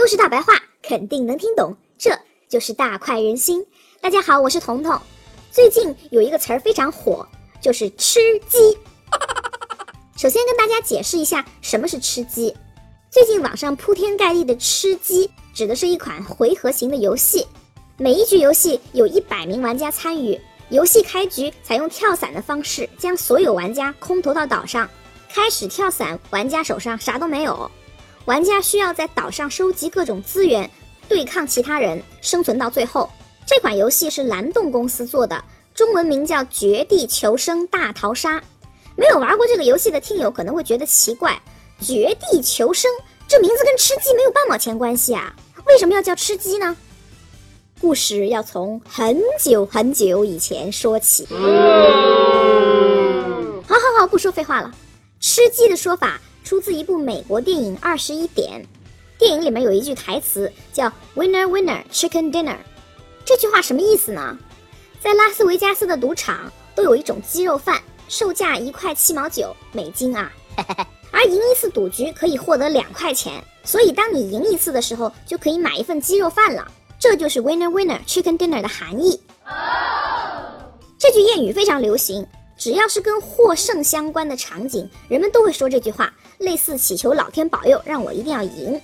都是大白话，肯定能听懂。这就是大快人心。大家好，我是彤彤。最近有一个词儿非常火，就是吃鸡。首先跟大家解释一下什么是吃鸡。最近网上铺天盖地的吃鸡，指的是一款回合型的游戏。每一局游戏有一百名玩家参与，游戏开局采用跳伞的方式，将所有玩家空投到岛上。开始跳伞，玩家手上啥都没有，玩家需要在岛上收集各种资源，对抗其他人，生存到最后。这款游戏是蓝洞公司做的，中文名叫《绝地求生大逃杀》。没有玩过这个游戏的听友可能会觉得奇怪，《绝地求生》这名字跟吃鸡没有半毛钱关系啊？为什么要叫吃鸡呢？故事要从很久很久以前说起。好好好，不说废话了。吃鸡的说法出自一部美国电影《二十一点》，电影里面有一句台词叫 “Winner Winner Chicken Dinner”。这句话什么意思呢？在拉斯维加斯的赌场都有一种鸡肉饭，售价一块七毛九美金啊，而赢一次赌局可以获得两块钱，所以当你赢一次的时候，就可以买一份鸡肉饭了。这就是 winner winner chicken dinner 的含义。这句谚语非常流行，只要是跟获胜相关的场景，人们都会说这句话，类似祈求老天保佑，让我一定要赢。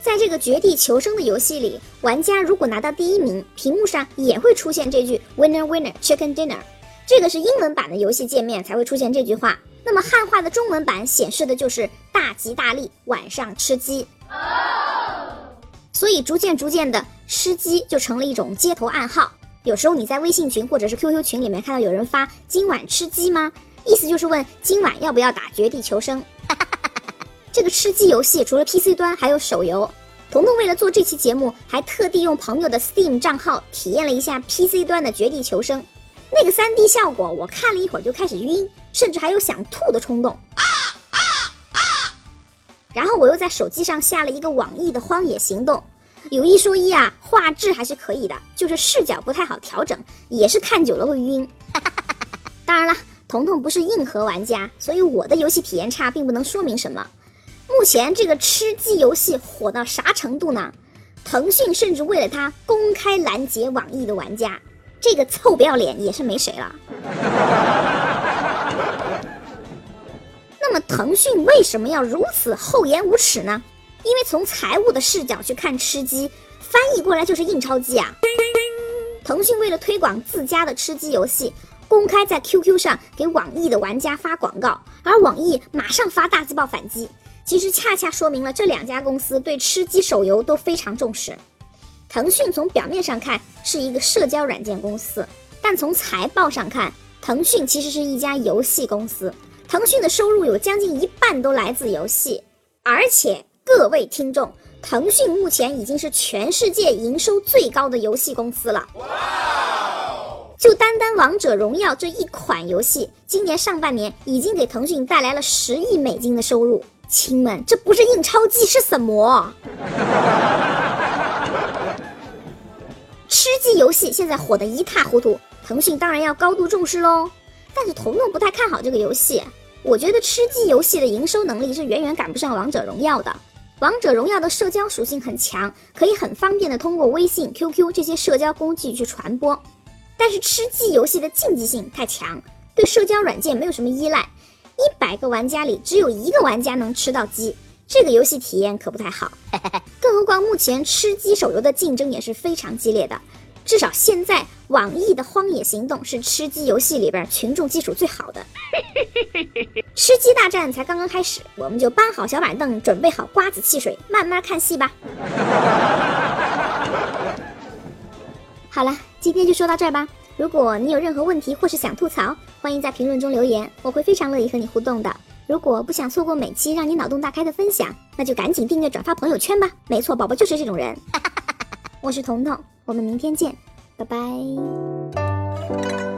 在这个绝地求生的游戏里，玩家如果拿到第一名，屏幕上也会出现这句 Winner Winner Chicken Dinner。这个是英文版的游戏界面才会出现这句话。那么汉化的中文版显示的就是大吉大利，晚上吃鸡。所以逐渐逐渐的，吃鸡就成了一种街头暗号。有时候你在微信群或者是 QQ 群里面看到有人发“今晚吃鸡吗”，意思就是问今晚要不要打绝地求生。这个吃鸡游戏除了 PC 端，还有手游。彤彤为了做这期节目，还特地用朋友的 Steam 账号体验了一下 PC 端的绝地求生。那个 3D 效果，我看了一会儿就开始晕，甚至还有想吐的冲动。然后我又在手机上下了一个网易的《荒野行动》，有一说一啊，画质还是可以的，就是视角不太好调整，也是看久了会晕。当然了，彤彤不是硬核玩家，所以我的游戏体验差并不能说明什么。目前这个吃鸡游戏火到啥程度呢？腾讯甚至为了它公开拦截网易的玩家，这个臭不要脸也是没谁了。那么腾讯为什么要如此厚颜无耻呢？因为从财务的视角去看吃鸡，翻译过来就是印钞机啊。腾讯为了推广自家的吃鸡游戏，公开在 QQ 上给网易的玩家发广告，而网易马上发大字报反击。其实恰恰说明了这两家公司对吃鸡手游都非常重视。腾讯从表面上看是一个社交软件公司，但从财报上看，腾讯其实是一家游戏公司。腾讯的收入有将近一半都来自游戏，而且各位听众，腾讯目前已经是全世界营收最高的游戏公司了。就单单《王者荣耀》这一款游戏，今年上半年已经给腾讯带来了十亿美金的收入。亲们，这不是印钞机是什么？吃鸡游戏现在火得一塌糊涂，腾讯当然要高度重视喽。但是彤彤不太看好这个游戏，我觉得吃鸡游戏的营收能力是远远赶不上王者荣耀的。王者荣耀的社交属性很强，可以很方便的通过微信、QQ 这些社交工具去传播。但是吃鸡游戏的竞技性太强，对社交软件没有什么依赖。一百个玩家里只有一个玩家能吃到鸡，这个游戏体验可不太好。更何况目前吃鸡手游的竞争也是非常激烈的，至少现在网易的《荒野行动》是吃鸡游戏里边群众基础最好的。吃鸡大战才刚刚开始，我们就搬好小板凳，准备好瓜子汽水，慢慢看戏吧。好了，今天就说到这儿吧。如果你有任何问题或是想吐槽，欢迎在评论中留言，我会非常乐意和你互动的。如果不想错过每期让你脑洞大开的分享，那就赶紧订阅、转发朋友圈吧。没错，宝宝就是这种人。我是彤彤，我们明天见，拜拜。